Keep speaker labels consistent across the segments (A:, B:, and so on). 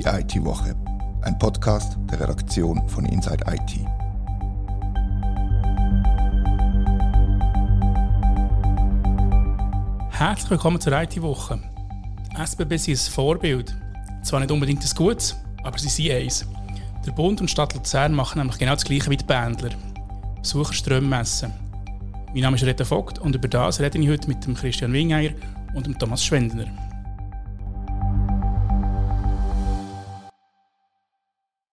A: Die IT-Woche, ein Podcast der Redaktion von Inside IT.
B: Herzlich willkommen zur IT-Woche. SBB ist ein Vorbild. Zwar nicht unbedingt ein gutes, aber sie sind eins. Der Bund und Stadt Luzern machen nämlich genau das Gleiche wie die Bändler. Besucherströme messen. Mein Name ist Rita Vogt und über das rede ich heute mit Christian Wingeier und Thomas Schwendner.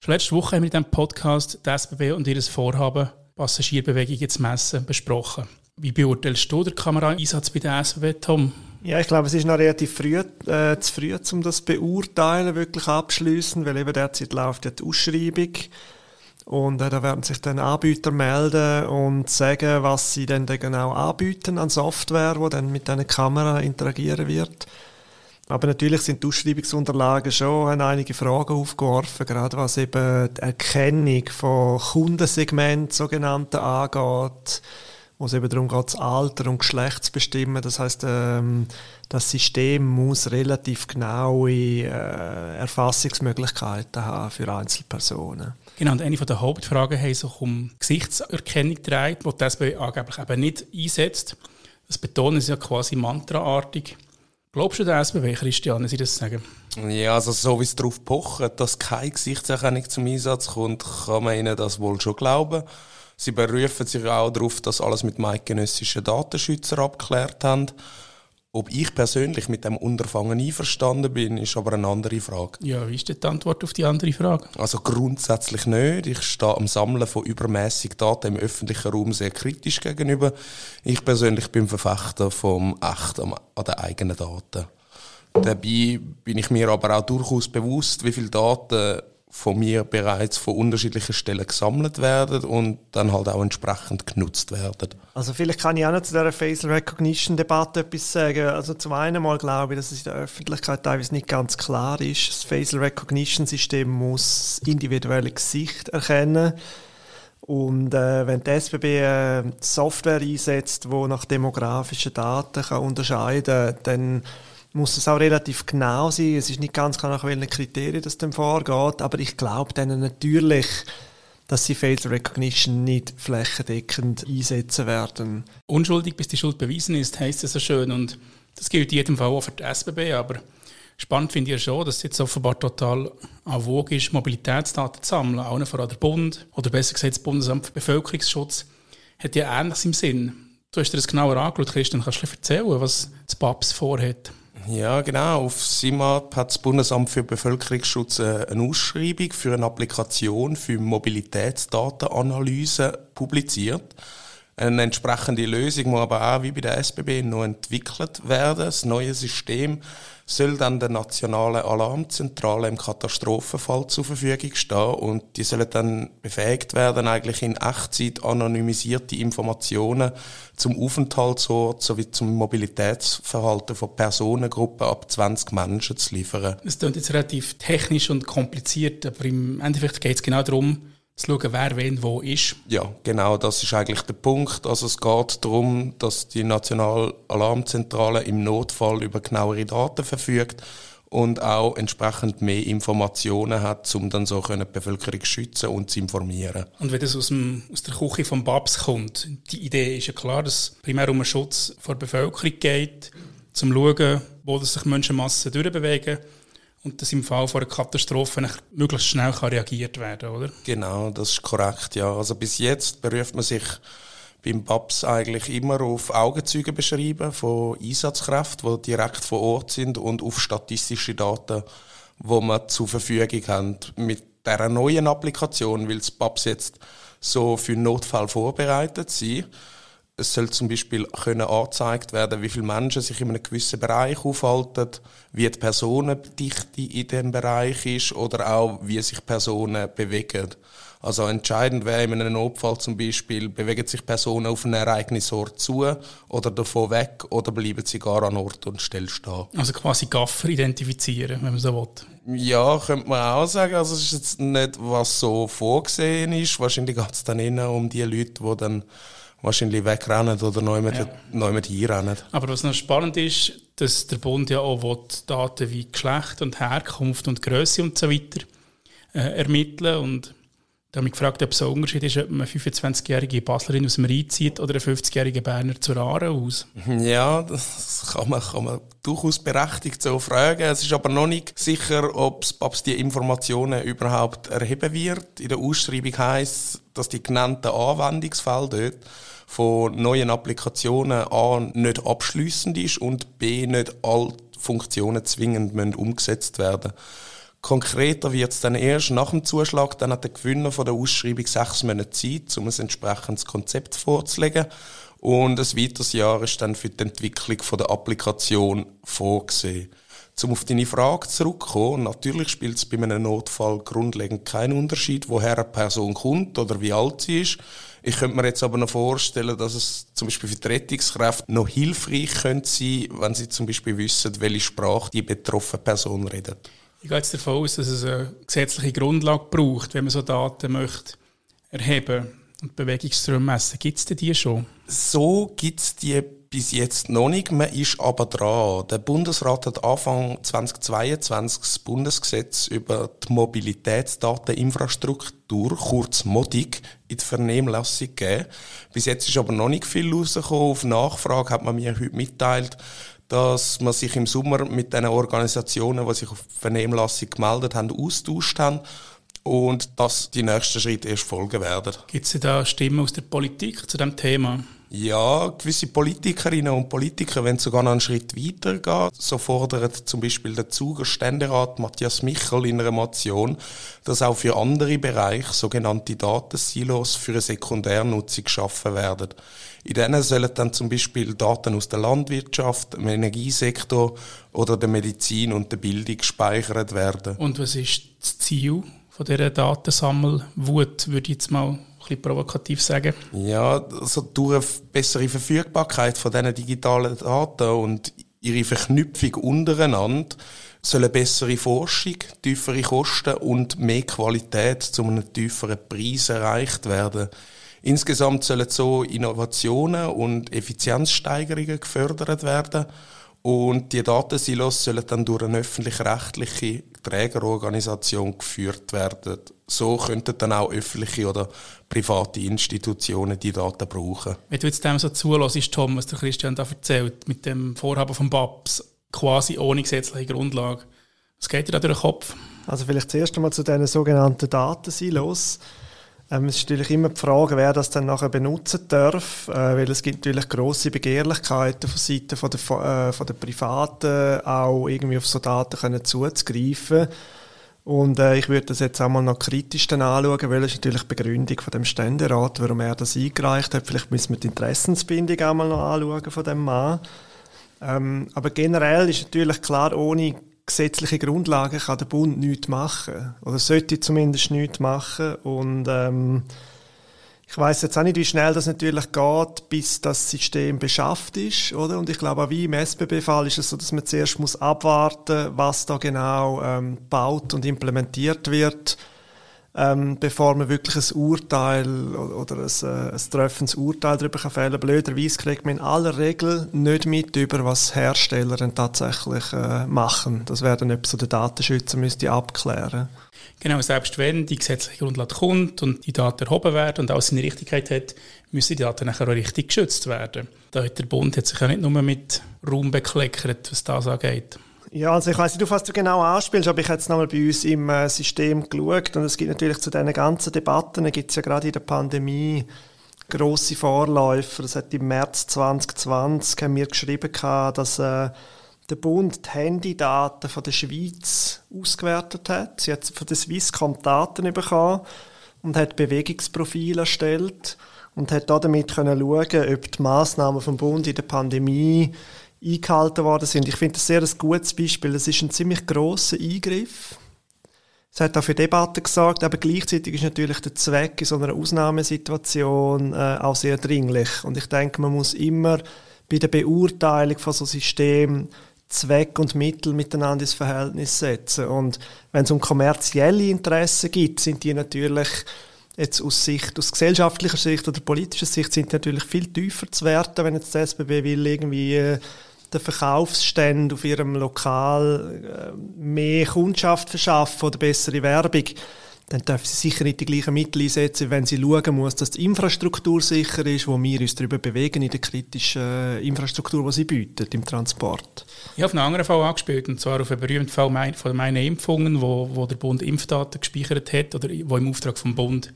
B: Letzte Woche haben wir in diesem Podcast die SBB und ihr Vorhaben, Passagierbewegungen zu messen, besprochen. Wie beurteilst du den Kameraeinsatz bei der SBB, Tom?
C: Ja, ich glaube, es ist noch relativ früh, äh, zu früh, um das beurteilen, wirklich abschließen, weil eben derzeit läuft ja die Ausschreibung. Und äh, da werden sich dann Anbieter melden und sagen, was sie denn genau anbieten an Software, wo dann mit einer Kamera interagieren wird. Aber natürlich sind die Ausschreibungsunterlagen schon einige Fragen aufgeworfen, gerade was eben die Erkennung von Kundensegmenten sogenannten angeht, wo es eben darum geht, das Alter und Geschlecht zu bestimmen. Das heißt, ähm, das System muss relativ genaue äh, Erfassungsmöglichkeiten haben für Einzelpersonen.
B: Genau, und eine der Hauptfragen haben sich um Gesichtserkennung gedreht, die SBB angeblich eben nicht einsetzt. Das betonen sie ja quasi mantraartig. Glaubst du der SBB, Christian, wenn Sie das sagen?
D: Ja, also so wie es darauf pochen, dass keine Gesichtserkennung zum Einsatz kommt, kann man ihnen das wohl schon glauben. Sie berufen sich auch darauf, dass alles mit eidgenössischen Datenschützern abgeklärt haben. Ob ich persönlich mit dem Unterfangen einverstanden bin, ist aber eine andere Frage.
B: Ja, wie ist die Antwort auf die andere Frage?
D: Also grundsätzlich nicht. Ich stehe am Sammeln von übermäßig Daten im öffentlichen Raum sehr kritisch gegenüber. Ich persönlich bin Verfechter vom Echt an den eigenen Daten. Dabei bin ich mir aber auch durchaus bewusst, wie viele Daten von mir bereits von unterschiedlichen Stellen gesammelt werden und dann halt auch entsprechend genutzt werden.
C: Also vielleicht kann ich auch noch zu dieser Facial Recognition Debatte etwas sagen. Also zum einen mal glaube ich, dass es in der Öffentlichkeit teilweise nicht ganz klar ist. Das Facial Recognition System muss individuelle Gesicht erkennen. Und äh, wenn die SBB äh, Software einsetzt, wo nach demografischen Daten kann unterscheiden kann, dann muss es auch relativ genau sein. Es ist nicht ganz klar, nach welchen Kriterien das dann vorgeht, aber ich glaube denen natürlich, dass sie Facial Recognition nicht flächendeckend einsetzen werden.
B: Unschuldig, bis die Schuld bewiesen ist, heißt es so schön. Und das gilt in jedem Fall auch für die SBB. Aber spannend finde ich ja schon, dass es jetzt offenbar total en vogue ist, Mobilitätsdaten zu sammeln. Auch vor allem der Bund, oder besser gesagt das Bundesamt für Bevölkerungsschutz, hat ja Ähnliches im Sinn. Du hast dir das genauer angeschaut, Christian. Kannst du erzählen, was das BAPS vorhat?
D: Ja, genau. Auf SIMAP hat das Bundesamt für Bevölkerungsschutz äh, eine Ausschreibung für eine Applikation für Mobilitätsdatenanalyse publiziert. Eine entsprechende Lösung muss aber auch wie bei der SBB noch entwickelt werden. Das neue System soll dann der nationalen Alarmzentrale im Katastrophenfall zur Verfügung stehen und die sollen dann befähigt werden, eigentlich in Echtzeit anonymisierte Informationen zum Aufenthaltsort sowie zum Mobilitätsverhalten von Personengruppen ab 20 Menschen zu liefern.
B: Das klingt jetzt relativ technisch und kompliziert, aber im Endeffekt geht es genau darum, zu schauen, wer wen wo ist.
D: Ja, genau, das ist eigentlich der Punkt. Also es geht darum, dass die Nationale Alarmzentrale im Notfall über genauere Daten verfügt und auch entsprechend mehr Informationen hat, um dann so die Bevölkerung zu schützen und zu informieren.
B: Und wenn das aus, dem, aus der Küche vom Babs kommt, die Idee ist ja klar, dass es primär um den Schutz vor der Bevölkerung geht, zum schauen, wo sich Menschenmassen durchbewegen und dass im Fall von einer Katastrophe möglichst schnell kann reagiert werden oder?
D: Genau, das ist korrekt, ja. Also bis jetzt beruft man sich beim BAPS eigentlich immer auf Augenzeugen beschreiben von Einsatzkräften, die direkt vor Ort sind und auf statistische Daten, wo man zur Verfügung haben. Mit dieser neuen Applikation will das BAPS jetzt so für Notfall vorbereitet sein es soll zum Beispiel können angezeigt werden, wie viele Menschen sich in einem gewissen Bereich aufhalten, wie die Personendichte in diesem Bereich ist oder auch, wie sich Personen bewegen. Also entscheidend wäre in einem Notfall zum Beispiel, bewegen sich Personen auf einen Ereignisort zu oder davon weg oder bleiben sie gar an Ort und Stelle stehen.
B: Also quasi Gaffer identifizieren, wenn man so will.
D: Ja, könnte man auch sagen. Also es ist jetzt nicht, was so vorgesehen ist. Wahrscheinlich geht es dann eher um die Leute, die dann wahrscheinlich wegrennen oder neu mit,
B: Ja.
D: neu mit hinrennen.
B: Aber was noch spannend ist, dass der Bund ja auch will Daten wie Geschlecht und Herkunft und Größe und so weiter äh, ermitteln und da habe ich gefragt, ob es ein Unterschied ist, ob man eine 25-jährige Baslerin aus dem Rhein zieht oder eine 50-jährige Berner zur Aare aus.
D: Ja, das kann man, kann man durchaus berechtigt so fragen. Es ist aber noch nicht sicher, ob es die Informationen überhaupt erheben wird. In der Ausschreibung heißt dass die genannten Anwendungsfälle dort von neuen Applikationen A nicht abschließend ist und B nicht alle Funktionen zwingend müssen umgesetzt werden Konkreter wird es dann erst nach dem Zuschlag, dann hat der Gewinner von der Ausschreibung sechs Monate Zeit, um ein entsprechendes Konzept vorzulegen. Und ein weiteres Jahr ist dann für die Entwicklung von der Applikation vorgesehen. Um auf deine Frage zurückzukommen, natürlich spielt es bei einem Notfall grundlegend keinen Unterschied, woher eine Person kommt oder wie alt sie ist. Ich könnte mir jetzt aber noch vorstellen, dass es zum Beispiel für die Rettungskräfte noch hilfreich könnte sein, wenn sie zum Beispiel wissen, welche Sprache die betroffene Person redet.
B: Ich gehe jetzt davon aus, dass es eine gesetzliche Grundlage braucht, wenn man so Daten möchte erheben und Bewegungsströme messen. Gibt es denn die schon?
D: So gibt es die bis jetzt noch nicht, man ist aber dran. Der Bundesrat hat Anfang 2022 das Bundesgesetz über die Mobilitätsdateninfrastruktur, kurz MODIC, in die Vernehmlassung gegeben. Bis jetzt ist aber noch nicht viel rausgekommen. Auf Nachfrage hat man mir heute mitteilt, dass man sich im Sommer mit den Organisationen, die sich auf die Vernehmlassung gemeldet haben, austauscht haben und dass die nächsten Schritte erst folgen werden.
B: Gibt es da Stimmen aus der Politik zu dem Thema?
D: Ja, gewisse Politikerinnen und Politiker wollen sogar noch einen Schritt weiter gehen. So fordert zum Beispiel der Zuger Ständerat Matthias Michel in einer Motion, dass auch für andere Bereiche sogenannte Datensilos für eine Sekundärnutzung geschaffen werden. In denen sollen dann zum Beispiel Daten aus der Landwirtschaft, dem Energiesektor oder der Medizin und der Bildung gespeichert werden.
B: Und was ist das Ziel von dieser Datensammelwut, würde ich jetzt mal bisschen provokativ sagen?
D: Ja, also durch eine bessere Verfügbarkeit von diesen digitalen Daten und ihre Verknüpfung untereinander soll eine bessere Forschung, tiefere Kosten und mehr Qualität zu einem tieferen Preis erreicht werden. Insgesamt sollen so Innovationen und Effizienzsteigerungen gefördert werden und die Datensilos sollen dann durch eine öffentlich-rechtliche Trägerorganisation geführt werden. So könnten dann auch öffentliche oder private Institutionen die Daten brauchen.
B: Wenn du jetzt dem so zulässt, Tom, was der Christian da erzählt, mit dem Vorhaben von BAPS, quasi ohne gesetzliche Grundlage, was geht dir da durch den Kopf?
C: Also vielleicht zuerst einmal zu diesen sogenannten Datensilos. Ähm, es ist natürlich immer die Frage, wer das dann nachher benutzen darf, äh, weil es gibt natürlich große Begehrlichkeiten von Seiten von der, äh, von der Privaten, auch irgendwie auf so Daten können zuzugreifen. Und äh, ich würde das jetzt einmal noch kritisch dann anschauen, weil es natürlich die Begründung von dem Ständerat, warum er das eingereicht hat. Vielleicht müssen wir die Interessensbindung einmal noch anschauen von dem Mann. Ähm, aber generell ist natürlich klar, ohne gesetzliche Grundlagen kann der Bund nichts machen. Oder sollte zumindest nichts machen. Und ähm, ich weiß jetzt auch nicht, wie schnell das natürlich geht, bis das System beschafft ist, oder? Und ich glaube, auch wie im SBB-Fall ist es so, dass man zuerst muss abwarten, was da genau ähm, gebaut und implementiert wird, ähm, bevor man wirklich ein Urteil oder ein, äh, ein treffendes Urteil darüber kann fällen. Blöderweise kriegt man in aller Regel nicht mit über, was Hersteller dann tatsächlich äh, machen. Das werden etwas, so der Datenschützer müsste abklären.
B: Genau, selbst wenn die gesetzliche Grundlage kommt und die Daten erhoben werden und auch seine Richtigkeit hat, müssen die Daten nachher auch richtig geschützt werden. Der Bund hat sich ja nicht nur mit Raum bekleckert, was das angeht.
C: Ja, also ich weiß nicht, auf was du genau anspielst, aber ich habe jetzt nochmal bei uns im äh, System geschaut und es gibt natürlich zu diesen ganzen Debatten, gibt es ja gerade in der Pandemie grosse Vorläufer. Das hat im März 2020 haben wir geschrieben, dass äh, der Bund die Handydaten von der Schweiz ausgewertet hat. Sie hat von der Swisscom Daten bekommen und hat Bewegungsprofile erstellt und hat damit können schauen, ob die Massnahmen vom Bund in der Pandemie eingehalten worden sind. Ich finde das sehr ein gutes Beispiel. Das ist ein ziemlich großer Eingriff. Es hat auch für Debatten gesagt, aber gleichzeitig ist natürlich der Zweck in so einer Ausnahmesituation äh, auch sehr dringlich. Und ich denke, man muss immer bei der Beurteilung von so Systemen Zweck und Mittel miteinander ins Verhältnis setzen. Und wenn es um kommerzielle Interessen geht, sind die natürlich Jetzt aus Sicht, aus gesellschaftlicher Sicht oder politischer Sicht sind natürlich viel tiefer zu werten, wenn jetzt die SBB will irgendwie äh, den Verkaufsständen auf ihrem Lokal äh, mehr Kundschaft verschaffen oder bessere Werbung dann dürfen sie sicher nicht die gleichen Mittel einsetzen, wenn sie schauen muss, dass die Infrastruktur sicher ist, wo wir uns darüber bewegen in der kritischen äh, Infrastruktur, die sie bieten im Transport.
B: Ich habe einen anderen Fall angespielt, und zwar auf einen berühmten Fall von meinen Impfungen, wo, wo der Bund Impfdaten gespeichert hat, oder wo im Auftrag vom Bund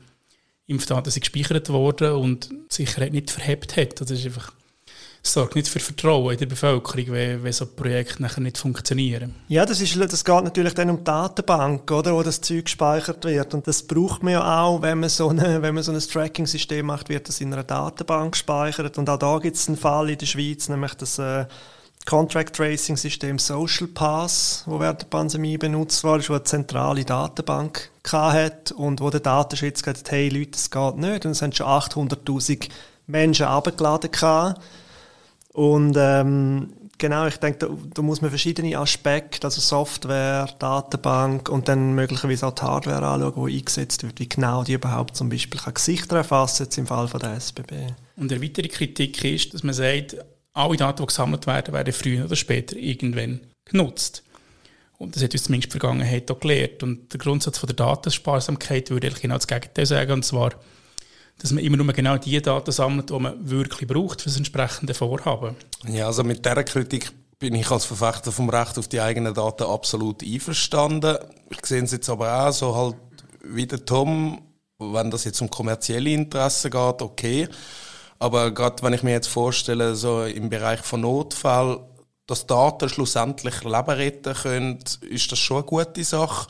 B: Impfdaten sind gespeichert worden und die Sicherheit nicht verhebt hat. Das ist einfach sorgt nicht für Vertrauen in der Bevölkerung, wenn, wenn so Projekte nachher nicht funktionieren.
C: Ja, das, ist, das geht natürlich dann um die Datenbank, oder, wo das Zeug gespeichert wird. Und das braucht man ja auch, wenn man so, eine, wenn man so ein Tracking-System macht, wird das in einer Datenbank gespeichert. Und auch da gibt es einen Fall in der Schweiz, nämlich das äh, Contract Tracing System Social Pass, wo während der Pandemie benutzt wurde, wo eine zentrale Datenbank hat und wo der Datenschutz gesagt hat, hey Leute, das geht nicht. Und es haben schon 800'000 Menschen abgeladen gehabt. Und ähm, genau, ich denke, da, da, muss man verschiedene Aspekte, also Software, Datenbank und dann möglicherweise auch die Hardware anschauen, die eingesetzt wird, wie genau die überhaupt zum Beispiel kann Gesichter erfassen jetzt im Fall von der SBB.
B: Und eine weitere Kritik ist, dass man sagt, alle Daten, die gesammelt werden, werden früher oder später irgendwann genutzt. Und das hat uns zumindest die Vergangenheit auch gelehrt. Und der Grundsatz von der Datensparsamkeit würde ich genau das Gegenteil sagen, und zwar, dass man immer nur genau die Daten sammelt, die man wirklich braucht für das entsprechende Vorhaben.
D: Ja, also mit dieser Kritik bin ich als Verfechter vom Recht auf die eigenen Daten absolut einverstanden. Ich sehe es jetzt aber auch so halt wie der Tom, wenn das jetzt um kommerzielle Interessen geht, okay. Aber gerade wenn ich mir jetzt vorstelle, so im Bereich von Notfall, dass Daten schlussendlich Leben retten können, ist das schon eine gute Sache.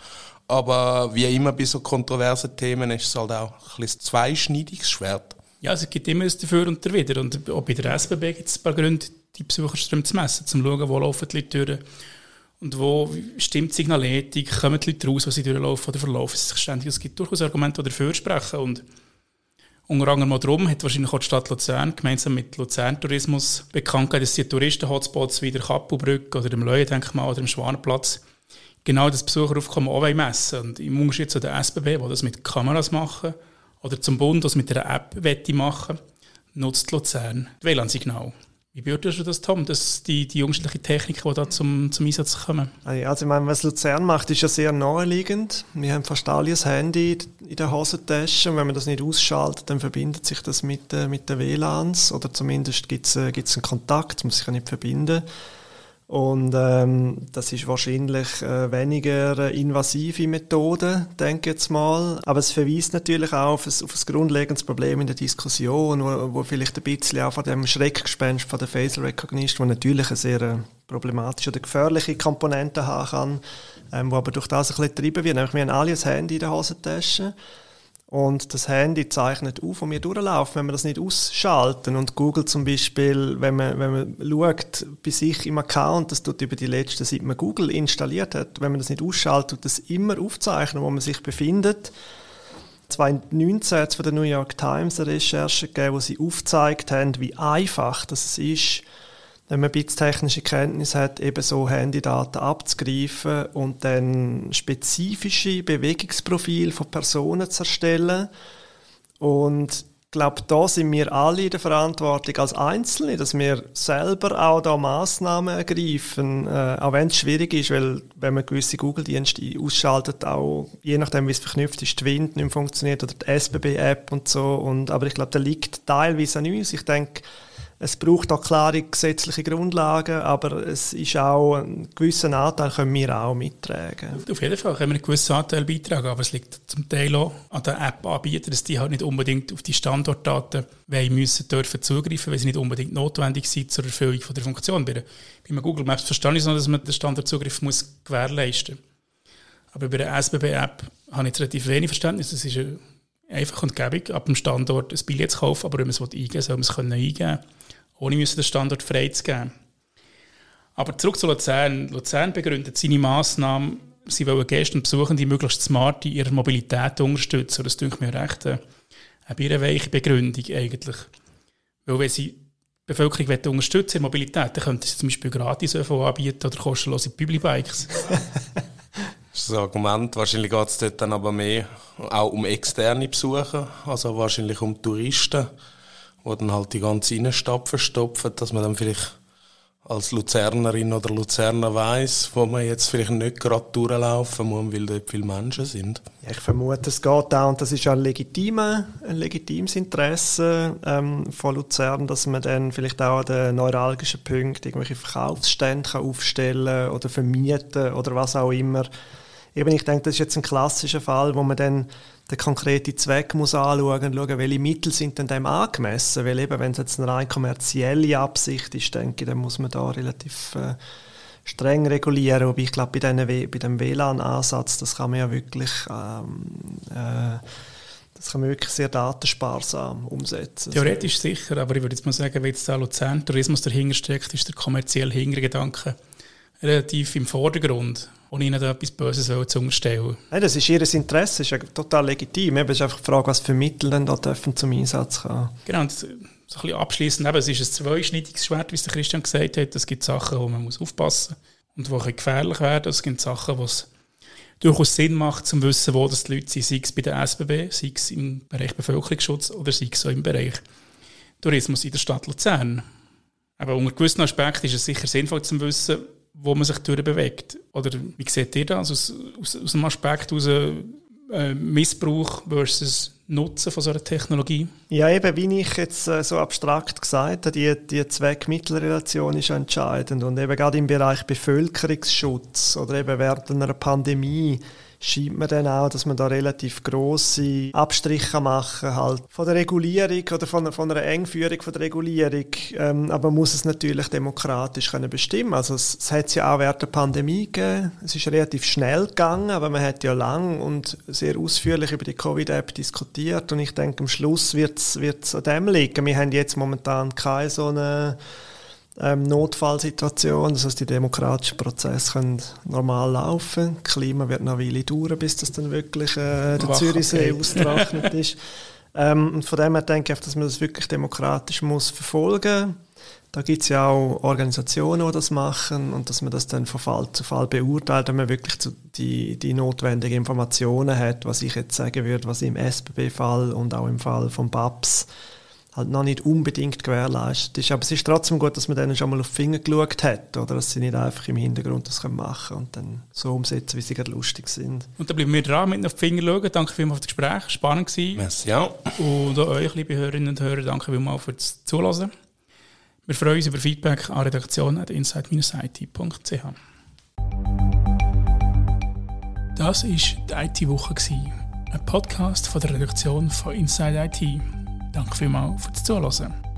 D: Aber wie immer bei so kontroversen Themen ist es halt auch ein zweischneidiges Schwert.
B: Ja, es gibt immer ein Dafür und Dawider. Und auch bei der SBB gibt es ein paar Gründe, die Besucherströme zu messen, zum schauen, wo laufen die Leute durch und wo stimmt die Signaletik, kommen die Leute raus, was sie durchlaufen oder verlaufen sie sich ständig. Es gibt durchaus Argumente, die dafür sprechen. Und unter anderem darum hat wahrscheinlich auch die Stadt Luzern gemeinsam mit Luzern Tourismus bekannt gegeben, dass die Touristen-Hotspots wie der Kappelbrücke oder dem Leuendenkmal oder dem Schwanenplatz genau das Besucheraufkommen auch messen Und im Unterschied zu der SBB, die das mit Kameras machen, oder zum Bund, das mit einer App machen nutzt Luzern das WLAN-Signal. Wie beurteilst du das, Tom, dass die, die unterschiedlichen Techniken, die da zum, zum Einsatz kommen?
C: Also ich meine, was Luzern macht, ist ja sehr naheliegend. Wir haben fast alle ein Handy in der Hosentasche und wenn man das nicht ausschaltet, dann verbindet sich das mit, äh, mit den WLANs oder zumindest gibt es äh, einen Kontakt, muss sich ja nicht verbinden. Und ähm, das ist wahrscheinlich äh, weniger äh, invasive Methode, denke ich jetzt mal. Aber es verweist natürlich auch auf ein, auf ein grundlegendes Problem in der Diskussion, wo, wo vielleicht ein bisschen auch von dem Schreckgespenst von der Facial Recognition, wo natürlich eine sehr äh, problematische oder gefährliche Komponente haben kann, ähm, wo aber durch das ein bisschen getrieben wird. Nämlich wir haben alle ein Handy in der Hosentasche und das Handy zeichnet auf, wo wir durchlaufen, wenn wir das nicht ausschalten. Und Google zum Beispiel, wenn man, wenn man schaut bei sich im Account, das tut über die letzten, seit man Google installiert hat, wenn man das nicht ausschaltet, tut das immer aufzeichnen, wo man sich befindet. 2019 hat es von der New York Times eine Recherche gegeben, wo sie aufgezeigt haben, wie einfach das ist, wenn man ein bisschen technische Kenntnis hat, eben so Handydaten abzugreifen und dann spezifische Bewegungsprofile von Personen zu erstellen. Und ich glaube, da sind wir alle in der Verantwortung als Einzelne, dass wir selber auch da Massnahmen ergreifen, äh, auch wenn es schwierig ist, weil wenn man gewisse Google-Dienste ausschaltet, auch je nachdem, wie es verknüpft ist, die Wind nicht funktioniert oder die SBB-App und so. Und, aber ich glaube, da liegt teilweise an uns. Ich denke, es braucht auch klare gesetzliche Grundlagen, aber es ist auch einen gewissen Anteil können wir auch mittragen.
B: Auf jeden Fall können wir einen gewissen Anteil beitragen, aber es liegt zum Teil auch an den App-Anbietern, dass die halt nicht unbedingt auf die Standortdaten müssen dürfen zugreifen, weil sie nicht unbedingt notwendig sind zur Erfüllung von der Funktion. Bei, bei Google Maps verstehe ich so, dass man den Standortzugriff muss gewährleisten muss. Aber bei der SBB-App habe ich jetzt relativ wenig Verständnis. Das ist einfach und gäbig, ab dem Standort ein Billett zu kaufen, aber wenn man es eingeben will, soll man es eingeben können ohne müssen den Standort freizugeben. Aber zurück zu Luzern. Luzern begründet seine Massnahmen, sie wollen Gäste und Besuchende möglichst smart in ihrer Mobilität unterstützen. Das klingt mir recht eine, eine birrenweiche Begründung eigentlich. Weil wenn sie die Bevölkerung unterstützen in Mobilität, dann könnten sie zum Beispiel gratis ÖV anbieten oder kostenlose Publibikes.
D: Das ist das Argument. Wahrscheinlich geht es dort dann aber mehr auch um externe Besucher, also wahrscheinlich um Touristen, die dann halt die ganze Innenstadt verstopfen, dass man dann vielleicht als Luzernerin oder Luzerner weiß, wo man jetzt vielleicht nicht gerade durchlaufen muss, weil dort viele Menschen sind?
C: Ja, ich vermute, es geht auch, und das ist ein, ein legitimes Interesse ähm, von Luzern, dass man dann vielleicht auch an den neuralgischen Punkten irgendwelche Verkaufsstände kann aufstellen oder vermieten oder was auch immer. Eben, ich denke, das ist jetzt ein klassischer Fall, wo man dann den konkreten Zweck muss anschauen und schauen, welche Mittel sind denn dem angemessen. Weil eben, wenn es jetzt eine rein kommerzielle Absicht ist, denke ich, dann muss man da relativ äh, streng regulieren. Aber ich glaube, bei, bei dem WLAN-Ansatz, das kann man ja wirklich, ähm, äh, das kann man wirklich sehr datensparsam umsetzen.
B: Theoretisch sicher, aber ich würde jetzt mal sagen, wenn jetzt da Luzern Tourismus dahinter steckt, ist der kommerzielle Hintergedanke relativ im Vordergrund und ihnen da etwas Böses zu unterstellen.
C: Nein, das ist ihr Interesse, das ist ja total legitim. Es ist einfach die Frage, was für Mittel denn da dürfen zum Einsatz kommen.
B: Genau, und so ein bisschen abschliessend, eben, es ist ein zweischneidiges Schwert, wie es der Christian gesagt hat. Es gibt Sachen, wo man muss aufpassen muss und die gefährlich werden. Es gibt Sachen, wo es durchaus Sinn macht, zu wissen, wo das die Leute sind, sei es bei der SBB, sei es im Bereich Bevölkerungsschutz oder sei es auch im Bereich Tourismus in der Stadt Luzern. Aber unter gewissen Aspekten ist es sicher sinnvoll zu wissen, wo man sich durchbewegt. Oder wie seht ihr das aus, aus, aus dem Aspekt aus äh, Missbrauch versus Nutzen von so einer Technologie?
C: Ja, eben, wie ich jetzt äh, so abstrakt gesagt habe, die, die Zweck-Mittel-Relation ist entscheidend. Und eben gerade im Bereich Bevölkerungsschutz oder eben während einer Pandemie scheint mir dann auch, dass man da relativ grosse Abstriche machen kann, halt von der Regulierung oder von, von einer Engführung von der Regulierung. Ähm, aber man muss es natürlich demokratisch können bestimmen. Also es, es hat es ja auch während der Pandemie gegeben. Es ist relativ schnell gegangen, aber man hat ja lang und sehr ausführlich über die Covid-App diskutiert und ich denke, am Schluss wird es an dem liegen. Wir haben jetzt momentan keine so eine ähm, Notfallsituation. Das heißt, die demokratischen Prozesse können normal laufen. Das Klima wird noch eine Weile dauern, bis das dann wirklich äh, der Zürichsee ausgetrocknet ist. Ähm, und von dem her denke ich, dass man das wirklich demokratisch muss verfolgen da gibt es ja auch Organisationen, die das machen und dass man das dann von Fall zu Fall beurteilt, wenn man wirklich die, die notwendigen Informationen hat, was ich jetzt sagen würde, was im SBB-Fall und auch im Fall von BAPS halt noch nicht unbedingt gewährleistet ist. Aber es ist trotzdem gut, dass man denen schon mal auf die Finger geschaut hat, oder dass sie nicht einfach im Hintergrund das machen können und dann so umsetzen, wie sie gerade lustig sind.
B: Und dann bleiben wir dran, mit auf die Finger schauen. Danke vielmals für das Gespräch, spannend gewesen.
D: Merci, ja.
B: Und auch euch, liebe Hörerinnen und Hörer, danke vielmals für das Zuhören. Wir freuen uns über Feedback an redaktion.inside-it.ch Das war die IT-Woche, ein Podcast von der Redaktion von Inside IT. Danke vielmals fürs Zuhören.